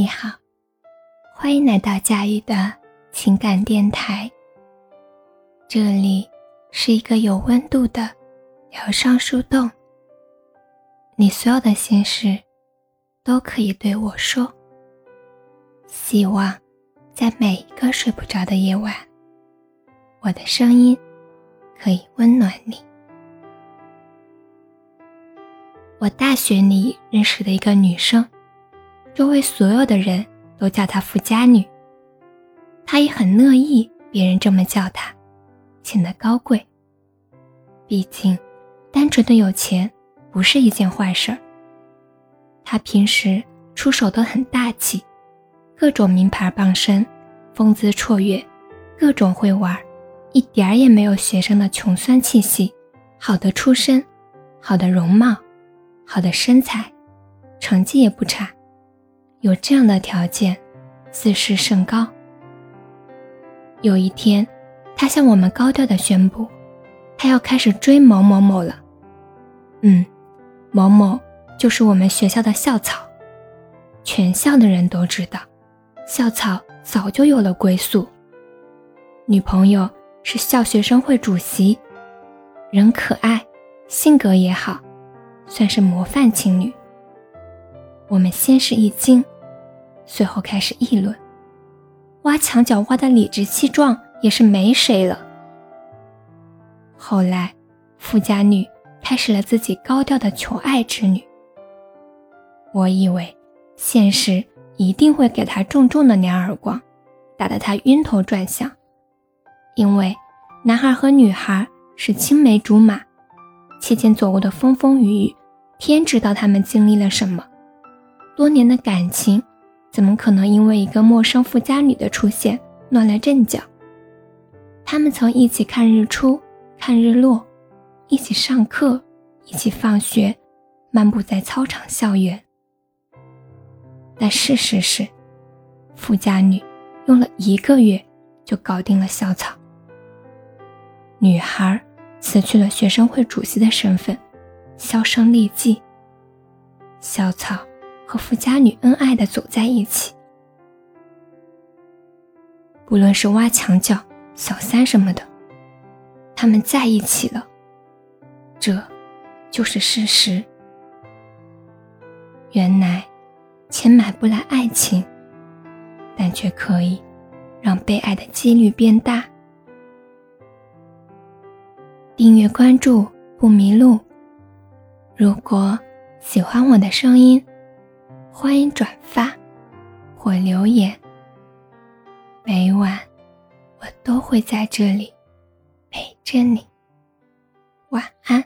你好，欢迎来到佳玉的情感电台。这里是一个有温度的疗伤树洞，你所有的心事都可以对我说。希望在每一个睡不着的夜晚，我的声音可以温暖你。我大学里认识的一个女生。周围所有的人都叫她富家女，她也很乐意别人这么叫她，显得高贵。毕竟，单纯的有钱不是一件坏事儿。她平时出手都很大气，各种名牌傍身，风姿绰约，各种会玩，一点儿也没有学生的穷酸气息。好的出身，好的容貌，好的身材，成绩也不差。有这样的条件，自视甚高。有一天，他向我们高调的宣布，他要开始追某某某了。嗯，某某就是我们学校的校草，全校的人都知道，校草早就有了归宿。女朋友是校学生会主席，人可爱，性格也好，算是模范情侣。我们先是一惊。随后开始议论，挖墙脚挖的理直气壮，也是没谁了。后来，富家女开始了自己高调的求爱之旅。我以为，现实一定会给她重重的两耳光，打得她晕头转向。因为，男孩和女孩是青梅竹马，期间走过的风风雨雨，天知道他们经历了什么，多年的感情。怎么可能因为一个陌生富家女的出现乱了阵脚？他们曾一起看日出、看日落，一起上课，一起放学，漫步在操场校园。但事实是，富家女用了一个月就搞定了校草。女孩辞去了学生会主席的身份，销声匿迹。校草。和富家女恩爱的走在一起，不论是挖墙脚、小三什么的，他们在一起了，这就是事实。原来，钱买不来爱情，但却可以让被爱的几率变大。订阅关注不迷路。如果喜欢我的声音。欢迎转发或留言，每晚我都会在这里陪着你。晚安。